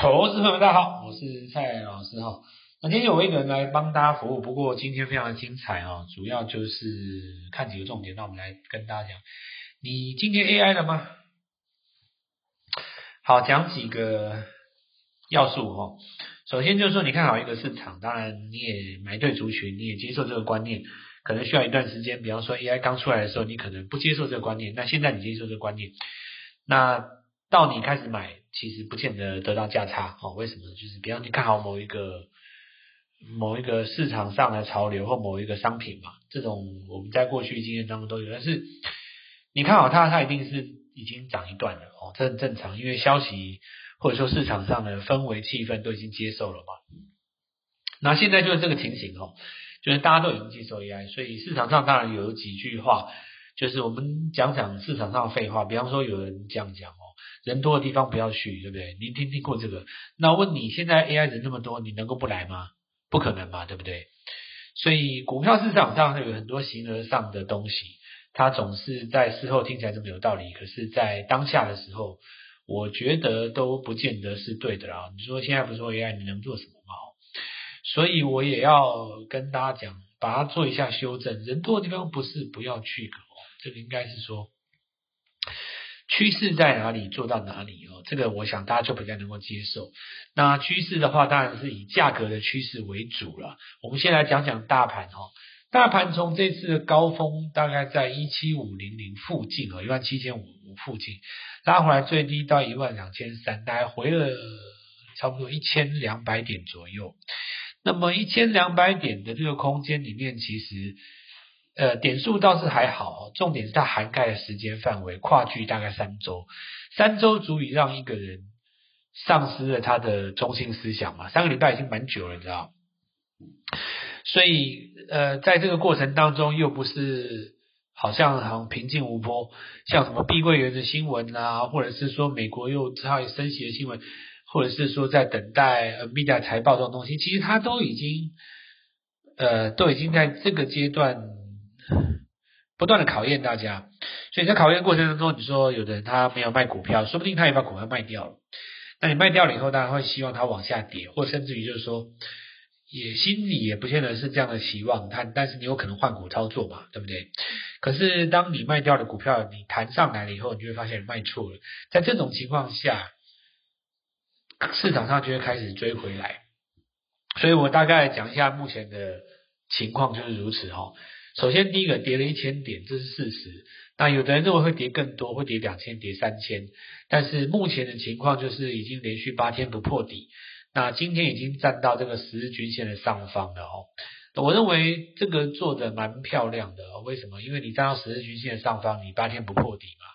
投资朋友们大家好，我是蔡老师哈。那今天有一个人来帮大家服务，不过今天非常的精彩啊，主要就是看几个重点。那我们来跟大家讲，你今天 AI 了吗？好，讲几个要素哈。首先就是说，你看好一个市场，当然你也买对族群，你也接受这个观念，可能需要一段时间。比方说 AI 刚出来的时候，你可能不接受这个观念，那现在你接受这个观念，那到你开始买，其实不见得得到价差。哦，为什么？就是比方你看好某一个某一个市场上的潮流或某一个商品嘛，这种我们在过去经验当中都有。但是你看好它，它一定是已经涨一段了哦，这很正常，因为消息。或者说市场上的氛围气氛都已经接受了嘛？那现在就是这个情形哦，就是大家都已经接受 AI，所以市场上当然有几句话，就是我们讲讲市场上的废话。比方说有人这样讲哦，人多的地方不要去，对不对？您听听过这个？那问你，现在 AI 人那么多，你能够不来吗？不可能嘛，对不对？所以股票市场上有很多形而上的东西，它总是在事后听起来这么有道理，可是在当下的时候。我觉得都不见得是对的啦。你说现在不说 AI，你能做什么吗？所以我也要跟大家讲，把它做一下修正。人多的地方不是不要去，这个应该是说趋势在哪里做到哪里哦。这个我想大家就比较能够接受。那趋势的话，当然是以价格的趋势为主了。我们先来讲讲大盘哦。大盘从这次的高峰大概在一七五零零附近啊，一万七千五附近拉回来，最低到一万两千三，大概回了差不多一千两百点左右。那么一千两百点的这个空间里面，其实呃点数倒是还好，重点是它涵盖的时间范围跨距大概三周，三周足以让一个人丧失了他的中心思想嘛。三个礼拜已经蛮久了，你知道。所以，呃，在这个过程当中，又不是好像很平静无波，像什么碧桂园的新闻啊，或者是说美国又差点升息的新闻，或者是说在等待 NVIDIA 财报这种东西，其实它都已经，呃，都已经在这个阶段 不断的考验大家。所以在考验过程当中，你说有的人他没有卖股票，说不定他也把股票卖掉了。那你卖掉了以后，大家会希望它往下跌，或甚至于就是说。也心里也不见得是这样的期望，但但是你有可能换股操作嘛，对不对？可是当你卖掉的股票，你弹上来了以后，你就会发现你卖错了。在这种情况下，市场上就会开始追回来。所以我大概讲一下目前的情况就是如此哈。首先第一个跌了一千点，这是事实。那有的人认为会跌更多，会跌两千、跌三千，但是目前的情况就是已经连续八天不破底。那今天已经站到这个十日均线的上方了哦，我认为这个做的蛮漂亮的哦。为什么？因为你站到十日均线的上方，你八天不破底嘛，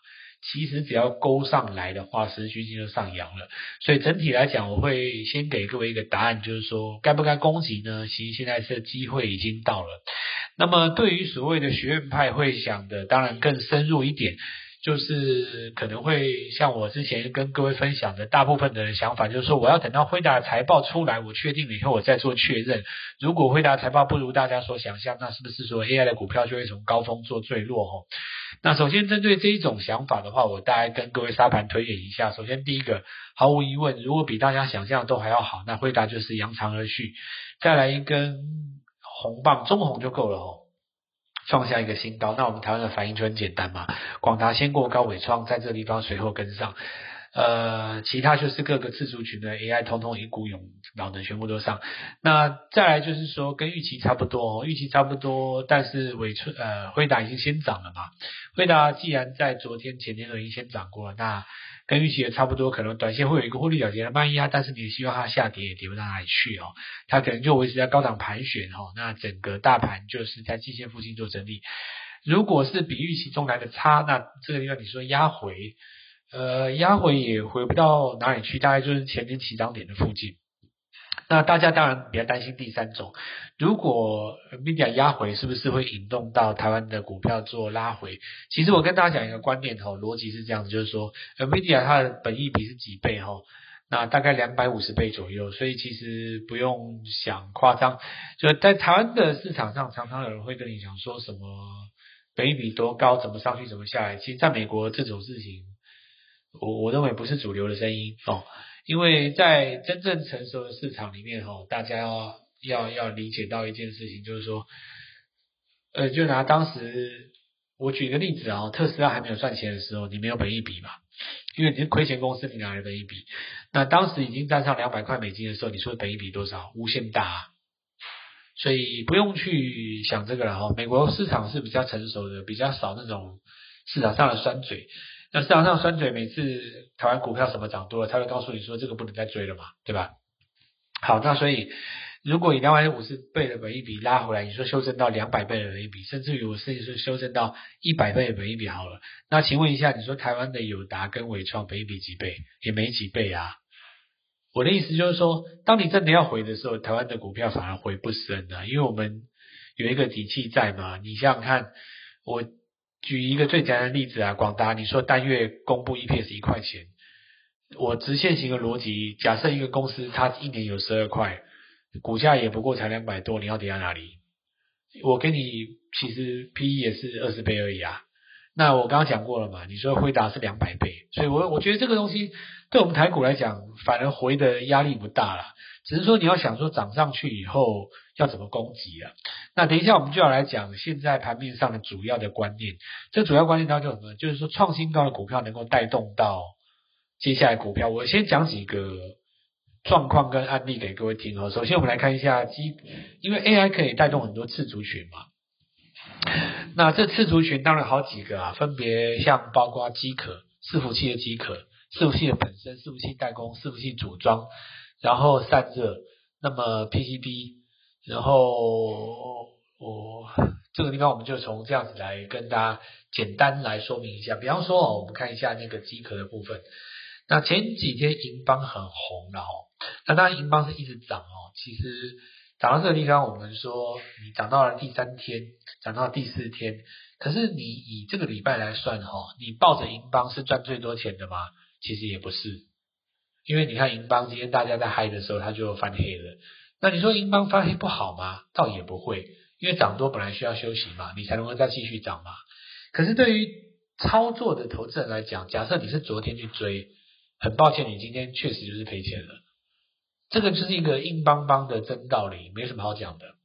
其实只要勾上来的话，十日均线就上扬了。所以整体来讲，我会先给各位一个答案，就是说该不该攻击呢？其实现在是机会已经到了。那么对于所谓的学院派会想的，当然更深入一点。就是可能会像我之前跟各位分享的，大部分的想法就是说，我要等到辉达财报出来，我确定了以后，我再做确认。如果辉达财报不如大家所想象，那是不是说 AI 的股票就会从高峰做坠落？哦，那首先针对这一种想法的话，我大概跟各位沙盘推演一下。首先第一个，毫无疑问，如果比大家想象都还要好，那辉达就是扬长而去，再来一根红棒，中红就够了哦。创下一个新高，那我们台湾的反应就很简单嘛。广达先过高尾创，在这个地方随后跟上，呃，其他就是各个次族群的 AI 通通一股涌，老能全部都上。那再来就是说跟预期差不多，预期差不多，但是尾创呃辉达已经先涨了嘛。辉达既然在昨天前天都已经先涨过了，那。跟预期也差不多，可能短线会有一个获利了结的卖压，但是你也希望它下跌也跌不到哪里去哦，它可能就维持在高档盘旋哦，那整个大盘就是在季线附近做整理。如果是比预期中来的差，那这个地方你说压回，呃，压回也回不到哪里去，大概就是前面起涨点的附近。那大家当然比较担心第三种，如果 NVIDIA 压回，是不是会引动到台湾的股票做拉回？其实我跟大家讲一个观念哈，逻辑是这样，就是说 NVIDIA 它的本益比是几倍哈？那大概两百五十倍左右，所以其实不用想夸张。就在台湾的市场上，常常有人会跟你讲说什么本益比多高，怎么上去，怎么下来。其实在美国这种事情，我我认为不是主流的声音哦。因为在真正成熟的市场里面，哈，大家要要要理解到一件事情，就是说，呃，就拿当时我举个例子啊，特斯拉还没有赚钱的时候，你没有本一比嘛，因为你是亏钱公司，你哪来本一比？那当时已经站上两百块美金的时候，你说本一比多少？无限大啊。所以不用去想这个了哈。美国市场是比较成熟的，比较少那种市场上的酸嘴。那市场上酸嘴，每次台湾股票什么涨多了，他会告诉你说这个不能再追了嘛，对吧？好，那所以如果以两百五十倍的本一比拉回来，你说修正到两百倍的本一比，甚至于我甚至说修正到一百倍的本一比好了。那请问一下，你说台湾的友达跟伟创本一比几倍？也没几倍啊。我的意思就是说，当你真的要回的时候，台湾的股票反而回不深啊，因为我们有一个底气在嘛。你想想看，我举一个最简单的例子啊，广达，你说单月公布 EPS 一块钱，我直线型的逻辑，假设一个公司它一年有十二块，股价也不过才两百多，你要跌在哪里？我跟你其实 PE 也是二十倍而已啊。那我刚刚讲过了嘛，你说回答是两百倍，所以我我觉得这个东西。对我们台股来讲，反而回的压力不大了。只是说你要想说涨上去以后要怎么攻击啊？那等一下我们就要来讲现在盘面上的主要的观念。这主要观念当中什么？就是说创新高的股票能够带动到接下来股票。我先讲几个状况跟案例给各位听哦。首先我们来看一下基，因为 AI 可以带动很多次族群嘛。那这次族群当然好几个啊，分别像包括机壳、伺服器的机壳。伺服器的本身，伺服器代工，伺服器组装，然后散热，那么 PCB，然后我这个地方我们就从这样子来跟大家简单来说明一下。比方说哦，我们看一下那个机壳的部分。那前几天银邦很红了哦，那当然银邦是一直涨哦。其实涨到这个地方，我们说你涨到了第三天，涨到第四天，可是你以这个礼拜来算哈，你抱着银邦是赚最多钱的吗？其实也不是，因为你看银邦今天大家在嗨的时候，它就翻黑了。那你说银邦翻黑不好吗？倒也不会，因为涨多本来需要休息嘛，你才能够再继续涨嘛。可是对于操作的投资人来讲，假设你是昨天去追，很抱歉，你今天确实就是赔钱了。这个就是一个硬邦邦的真道理，没什么好讲的。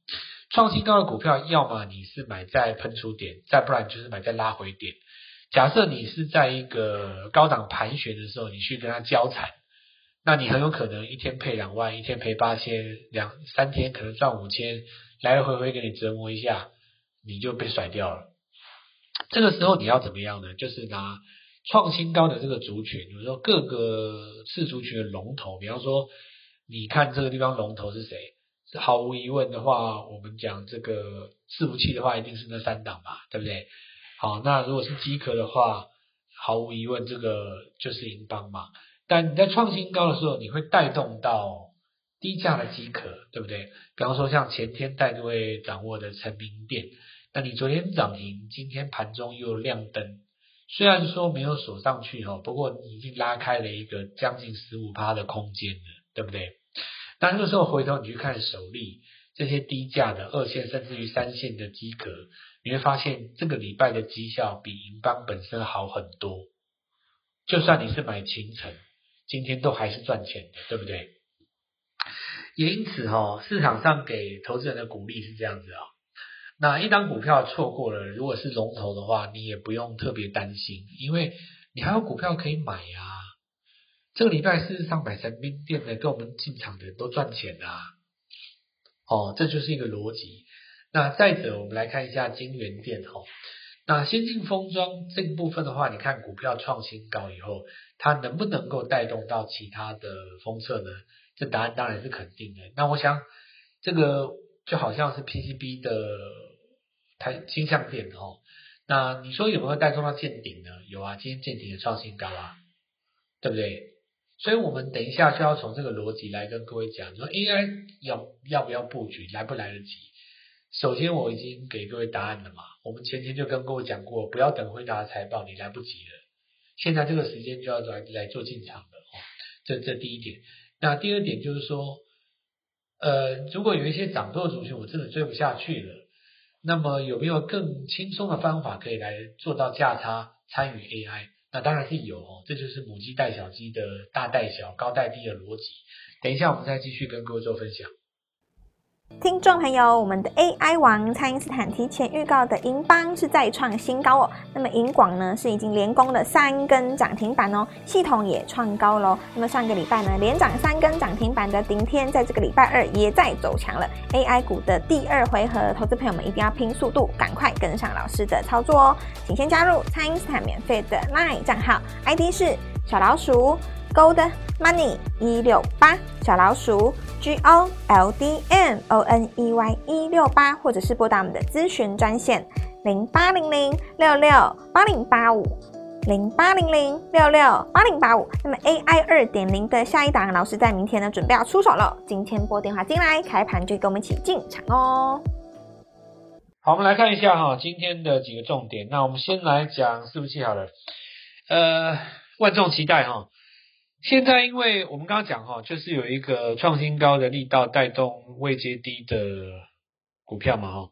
创新高的股票，要么你是买在喷出点，再不然就是买在拉回点。假设你是在一个高档盘旋的时候，你去跟他交缠，那你很有可能一天赔两万，一天赔八千，两三天可能赚五千，来来回回给你折磨一下，你就被甩掉了。这个时候你要怎么样呢？就是拿创新高的这个族群，比如说各个次族群的龙头，比方说，你看这个地方龙头是谁？毫无疑问的话，我们讲这个伺服器的话，一定是那三档嘛，对不对？好，那如果是机壳的话，毫无疑问，这个就是银邦嘛。但你在创新高的时候，你会带动到低价的机壳，对不对？比方说像前天带各位掌握的成名电，那你昨天涨停，今天盘中又亮灯，虽然说没有锁上去哈，不过你已经拉开了一个将近十五趴的空间了，对不对？那这个时候回头你去看首例，这些低价的二线甚至于三线的机壳。你会发现这个礼拜的绩效比银邦本身好很多，就算你是买秦城，今天都还是赚钱的，对不对？也因此哈，市场上给投资人的鼓励是这样子啊。那一张股票错过了，如果是龙头的话，你也不用特别担心，因为你还有股票可以买啊。这个礼拜事实上买成名电的跟我们进场的人都赚钱啊。哦，这就是一个逻辑。那再者，我们来看一下金元电哈。那先进封装这个部分的话，你看股票创新高以后，它能不能够带动到其他的封测呢？这答案当然是肯定的。那我想，这个就好像是 PCB 的台金相片哦。那你说有没有带动到见顶呢？有啊，今天见顶的创新高啊，对不对？所以我们等一下就要从这个逻辑来跟各位讲，说 AI 要要不要布局，来不来得及？首先，我已经给各位答案了嘛。我们前天就跟各位讲过，不要等辉达财报，你来不及了。现在这个时间就要来来做进场的哦。这这第一点。那第二点就是说，呃，如果有一些涨多的族群，我真的追不下去了，那么有没有更轻松的方法可以来做到价差参与 AI？那当然是有哦，这就是母鸡带小鸡的大带小、高带低的逻辑。等一下我们再继续跟各位做分享。听众朋友，我们的 AI 王蔡因斯坦提前预告的银邦是再创新高哦。那么银广呢是已经连攻了三根涨停板哦，系统也创高喽。那么上个礼拜呢连涨三根涨停板的顶天，在这个礼拜二也在走强了。AI 股的第二回合，投资朋友们一定要拼速度，赶快跟上老师的操作哦。请先加入蔡因斯坦免费的 LINE 账号，ID 是小老鼠 Gold Money 一六八小老鼠。G O L D M O N E Y 一六八，或者是拨打我们的咨询专线零八零零六六八零八五零八零零六六八零八五。那么 AI 二点零的下一档，老师在明天呢准备要出手了。今天拨电话进来，开盘就跟我们一起进场哦。好，我们来看一下哈，今天的几个重点。那我们先来讲伺服器好了，呃，万众期待哈。现在，因为我们刚刚讲哈，就是有一个创新高的力道带动位接低的股票嘛哈。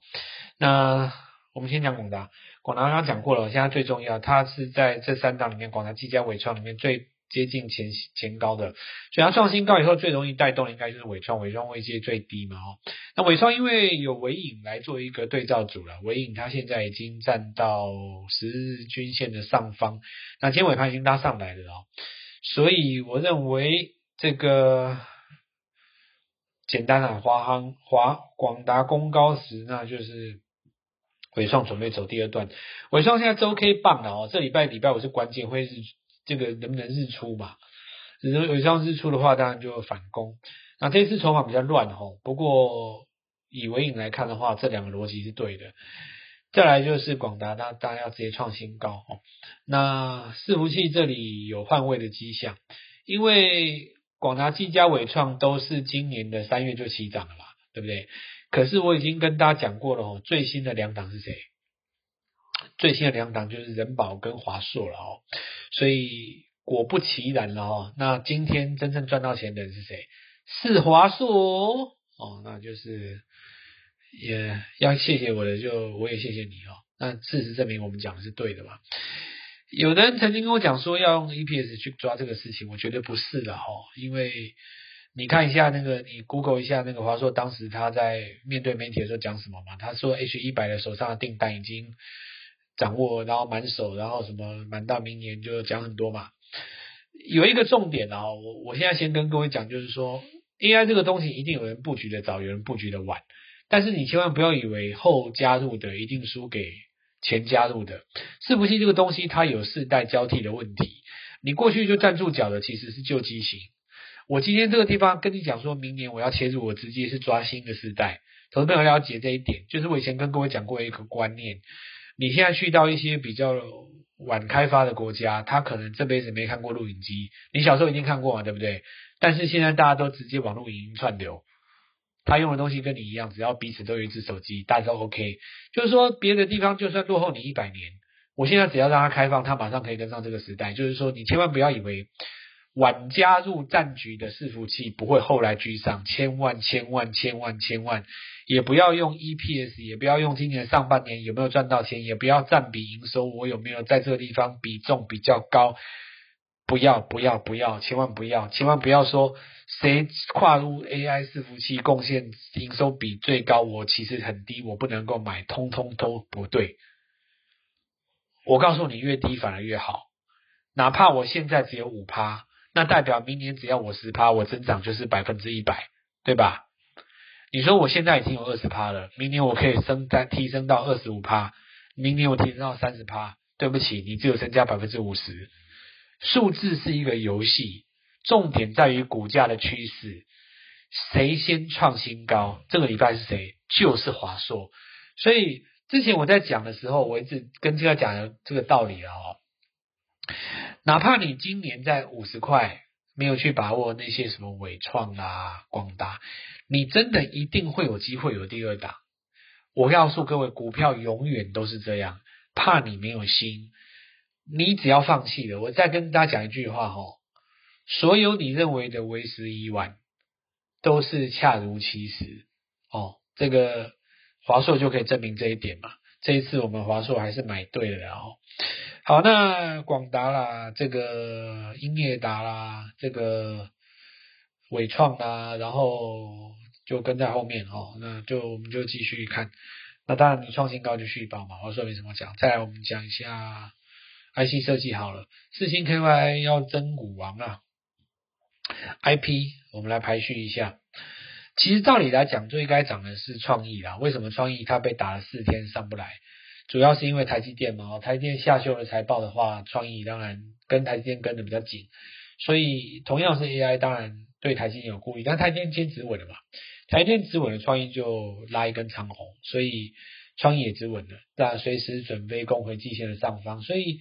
那我们先讲广达，广达刚刚讲过了，现在最重要，它是在这三档里面，广达、技嘉、纬创里面最接近前前高的，所以它创新高以后最容易带动的应该就是纬创，纬创位接最低嘛哈。那纬创因为有纬颖来做一个对照组了，纬颖它现在已经站到十日均线的上方，那今天尾盘已经拉上来了哦。所以我认为这个简单啊，华航、华广达公高时，那就是伟创准备走第二段。伟创现在周 K 棒了哦，这礼拜礼拜五是关键，会是这个能不能日出嘛？如果纬创日出的话，当然就会反攻。那这次筹码比较乱哦，不过以纬颖来看的话，这两个逻辑是对的。再来就是广达，那大家要直接创新高哦。那伺服器这里有换位的迹象，因为广达、技嘉、伟创都是今年的三月就起涨了嘛，对不对？可是我已经跟大家讲过了哦，最新的两档是谁？最新的两档就是仁宝跟华硕了哦。所以果不其然了哦，那今天真正赚到钱的人是谁？是华硕哦，那就是。也要谢谢我的，就我也谢谢你哦。那事实证明我们讲的是对的嘛。有的人曾经跟我讲说要用 EPS 去抓这个事情，我觉得不是的哈。因为你看一下那个，你 Google 一下那个华硕当时他在面对媒体的时候讲什么嘛？他说 H100 的手上的订单已经掌握，然后满手，然后什么满到明年就讲很多嘛。有一个重点啊，我我现在先跟各位讲，就是说 AI 这个东西一定有人布局的早，有人布局的晚。但是你千万不要以为后加入的一定输给前加入的。伺服器这个东西它有世代交替的问题，你过去就站住脚的其实是旧机型。我今天这个地方跟你讲说明年我要切入，我直接是抓新的世代。投资朋友了解这一点，就是我以前跟各位讲过一个观念，你现在去到一些比较晚开发的国家，他可能这辈子没看过录影机，你小时候一定看过嘛，对不对？但是现在大家都直接网络影音串流。他用的东西跟你一样，只要彼此都有一只手机，大家都 OK。就是说，别的地方就算落后你一百年，我现在只要让它开放，它马上可以跟上这个时代。就是说，你千万不要以为晚加入战局的伺服器不会后来居上，千万千万千万千万，也不要用 EPS，也不要用今年上半年有没有赚到钱，也不要占比营收，我有没有在这个地方比重比较高。不要不要不要，千万不要，千万不要说谁跨入 AI 伺服器贡献营收比最高，我其实很低，我不能够买，通通都不对。我告诉你，越低反而越好。哪怕我现在只有五趴，那代表明年只要我十趴，我增长就是百分之一百，对吧？你说我现在已经有二十趴了，明年我可以升单提升到二十五趴，明年我提升到三十趴，对不起，你只有增加百分之五十。数字是一个游戏，重点在于股价的趋势。谁先创新高？这个礼拜是谁？就是华硕。所以之前我在讲的时候，我一直跟这个讲的这个道理哦。哪怕你今年在五十块没有去把握那些什么伟创啊、光达，你真的一定会有机会有第二档。我告诉各位，股票永远都是这样，怕你没有心。你只要放弃了，我再跟大家讲一句话哈，所有你认为的为时已晚，都是恰如其时哦。这个华硕就可以证明这一点嘛。这一次我们华硕还是买对了哦。好，那广达啦，这个英业达啦，这个伟创啦，然后就跟在后面哦，那就我们就继续看。那当然，你创新高就续报嘛，我说没什么讲。再来，我们讲一下 IC 设计好了，四星 KY 要争股王啊，IP 我们来排序一下。其实照理来讲，最该涨的是创意啦。为什么创意它被打了四天上不来？主要是因为台积电嘛，台积电下修了财报的话，创意当然跟台积电跟的比较紧，所以同样是 AI，当然对台积电有顾虑，但台积电坚持稳了嘛。台电止稳的创意就拉一根长红，所以创意也止稳了，但随时准备攻回季线的上方，所以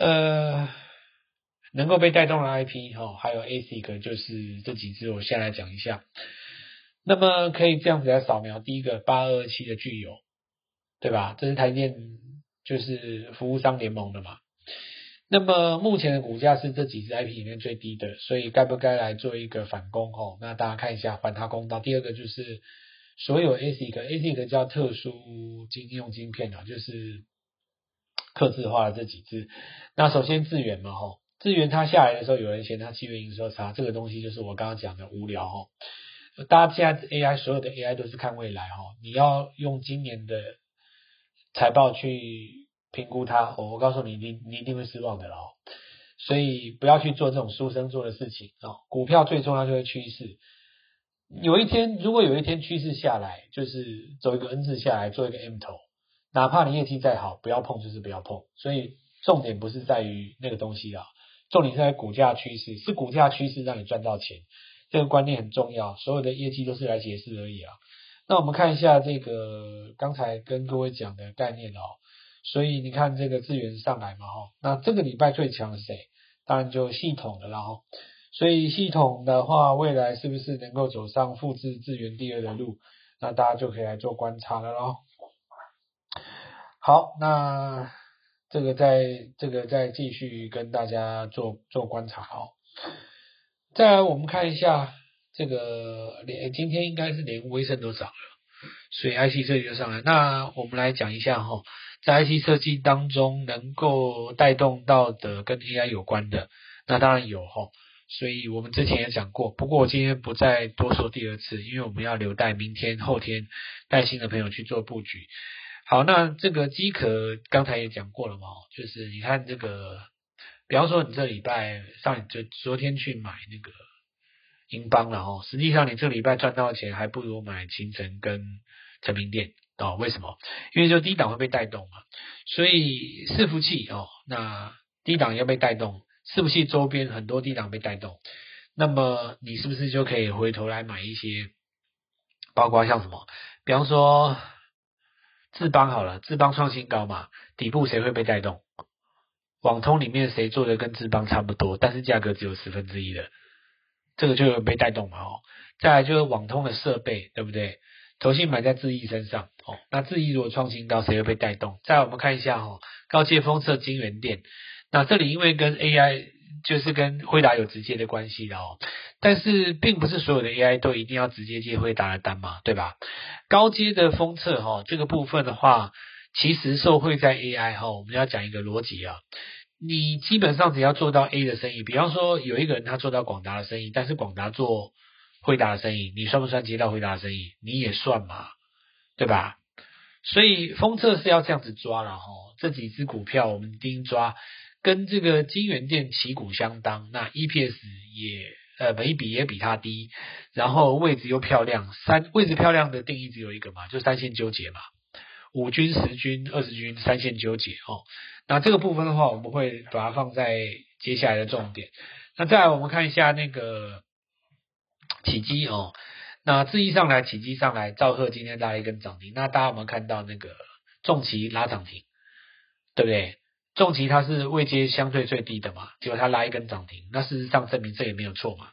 呃能够被带动的 IP 哈，还有 ASIC 就是这几只，我先来讲一下。那么可以这样子来扫描，第一个八二七的聚友，对吧？这是台电就是服务商联盟的嘛。那么目前的股价是这几只 IP 里面最低的，所以该不该来做一个反攻？吼，那大家看一下还他公道。第二个就是所有 ASIC，ASIC 叫特殊晶用晶片啊，就是客制化的这几只。那首先智原嘛，吼，智原它下来的时候，有人嫌它七月营收差，这个东西就是我刚刚讲的无聊，吼。大家现在 AI 所有的 AI 都是看未来，吼，你要用今年的财报去。评估它，我我告诉你，你你一定会失望的哦。所以不要去做这种书生做的事情啊。股票最重要就是趋势。有一天，如果有一天趋势下来，就是走一个 N 字下来，做一个 M 头，哪怕你业绩再好，不要碰就是不要碰。所以重点不是在于那个东西啊，重点是在股价趋势，是股价趋势让你赚到钱，这个观念很重要。所有的业绩都是来解释而已啊。那我们看一下这个刚才跟各位讲的概念哦。所以你看这个资源上来嘛，哈，那这个礼拜最强是谁？当然就系统的了，哈。所以系统的话，未来是不是能够走上复制资源第二的路？那大家就可以来做观察了喽。好，那这个再这个再继续跟大家做做观察哦。再来我们看一下这个连今天应该是连威盛都涨了，所以 IC 设计就上来。那我们来讲一下哈。在 IC 设计当中，能够带动到的跟 AI 有关的，那当然有齁。所以我们之前也讲过，不过我今天不再多说第二次，因为我们要留待明天、后天带新的朋友去做布局。好，那这个饥渴刚才也讲过了嘛，就是你看这个，比方说你这礼拜上就昨天去买那个英邦了哦，实际上你这礼拜赚到的钱还不如买勤诚跟成明店。哦，为什么？因为就低档会被带动嘛，所以伺服器哦，那低档要被带动，伺服器周边很多低档被带动，那么你是不是就可以回头来买一些，包括像什么，比方说智邦好了，智邦创新高嘛，底部谁会被带动？网通里面谁做的跟智邦差不多，但是价格只有十分之一的，这个就有被带动嘛哦。再来就是网通的设备，对不对？投信买在智易身上，哦，那智易如果创新高，谁会被带动？再来我们看一下哈，高阶封测晶圆店，那这里因为跟 AI 就是跟辉达有直接的关系的哦，但是并不是所有的 AI 都一定要直接接辉达的单嘛，对吧？高阶的封测哈，这个部分的话，其实受惠在 AI 哈，我们要讲一个逻辑啊，你基本上只要做到 A 的生意，比方说有一个人他做到广达的生意，但是广达做。辉达的生意，你算不算接到辉达的生意？你也算嘛，对吧？所以封测是要这样子抓了哈。这几只股票我们盯抓，跟这个金源店旗鼓相当，那 EPS 也呃每一笔也比它低，然后位置又漂亮，三位置漂亮的定义只有一个嘛，就三线纠结嘛，五军、十军、二十军三线纠结哦。那这个部分的话，我们会把它放在接下来的重点。那再来我们看一下那个。起基哦，那智易上来，起基上来，兆赫今天拉了一根涨停。那大家有没有看到那个重旗拉涨停？对不对？重疾它是位阶相对最低的嘛，结果它拉一根涨停，那事实上证明这也没有错嘛。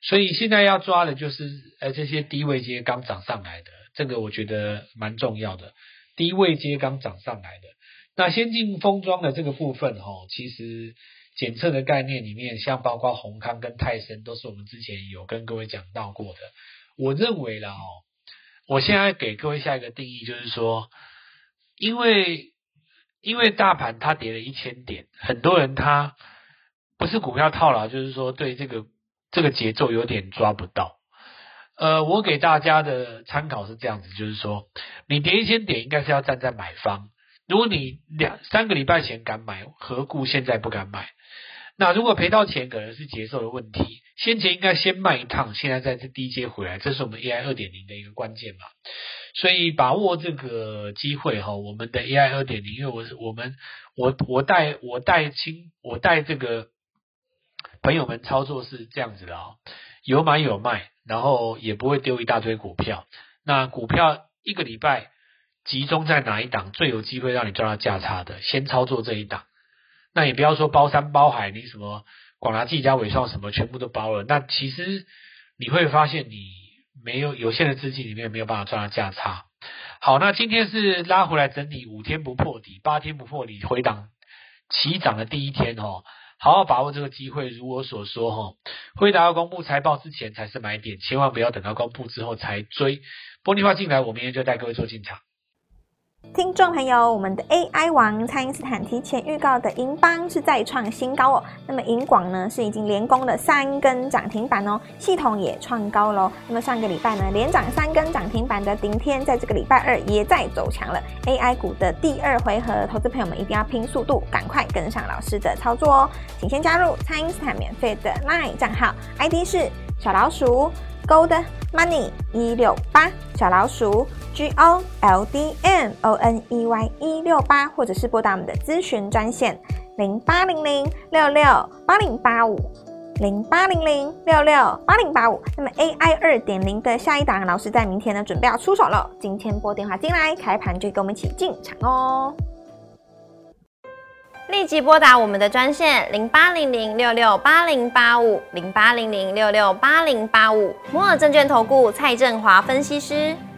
所以现在要抓的就是呃这些低位阶刚涨上来的，这个我觉得蛮重要的。低位阶刚涨上来的，那先进封装的这个部分哦，其实。检测的概念里面，像包括宏康跟泰森，都是我们之前有跟各位讲到过的。我认为啦哦，我现在给各位下一个定义，就是说，因为因为大盘它跌了一千点，很多人他不是股票套牢，就是说对这个这个节奏有点抓不到。呃，我给大家的参考是这样子，就是说，你跌一千点应该是要站在买方。如果你两三个礼拜前敢买，何故现在不敢买？那如果赔到钱，可能是节奏的问题。先前应该先卖一趟，现在在这低阶回来，这是我们 AI 二点零的一个关键嘛。所以把握这个机会哈，我们的 AI 二点零，因为我是我们我我带我带亲我带这个朋友们操作是这样子的啊，有买有卖。然后也不会丢一大堆股票。那股票一个礼拜集中在哪一档最有机会让你赚到价差的？先操作这一档。那也不要说包山包海，你什么广达、技嘉、纬创什么全部都包了。那其实你会发现你没有有限的资金里面没有办法赚到价差。好，那今天是拉回来整理五天不破底，八天不破底，回档起涨的第一天哦。好好把握这个机会，如我所说哈，辉达要公布财报之前才是买点，千万不要等到公布之后才追。玻璃化进来，我明天就带各位做进场。听众朋友，我们的 AI 王蔡因斯坦提前预告的银邦是再创新高哦。那么银广呢是已经连攻了三根涨停板哦，系统也创高喽。那么上个礼拜呢连涨三根涨停板的顶天，在这个礼拜二也在走强了。AI 股的第二回合，投资朋友们一定要拼速度，赶快跟上老师的操作哦。请先加入蔡因斯坦免费的 LINE 账号，ID 是小老鼠。Gold Money 一六八小老鼠 G O L D M O N E Y 一六八，或者是拨打我们的咨询专线零八零零六六八零八五零八零零六六八零八五。那么 AI 二点零的下一档，老师在明天呢准备要出手了，今天拨电话进来，开盘就跟我们一起进场哦。立即拨打我们的专线零八零零六六八零八五零八零零六六八零八五摩尔证券投顾蔡振华分析师。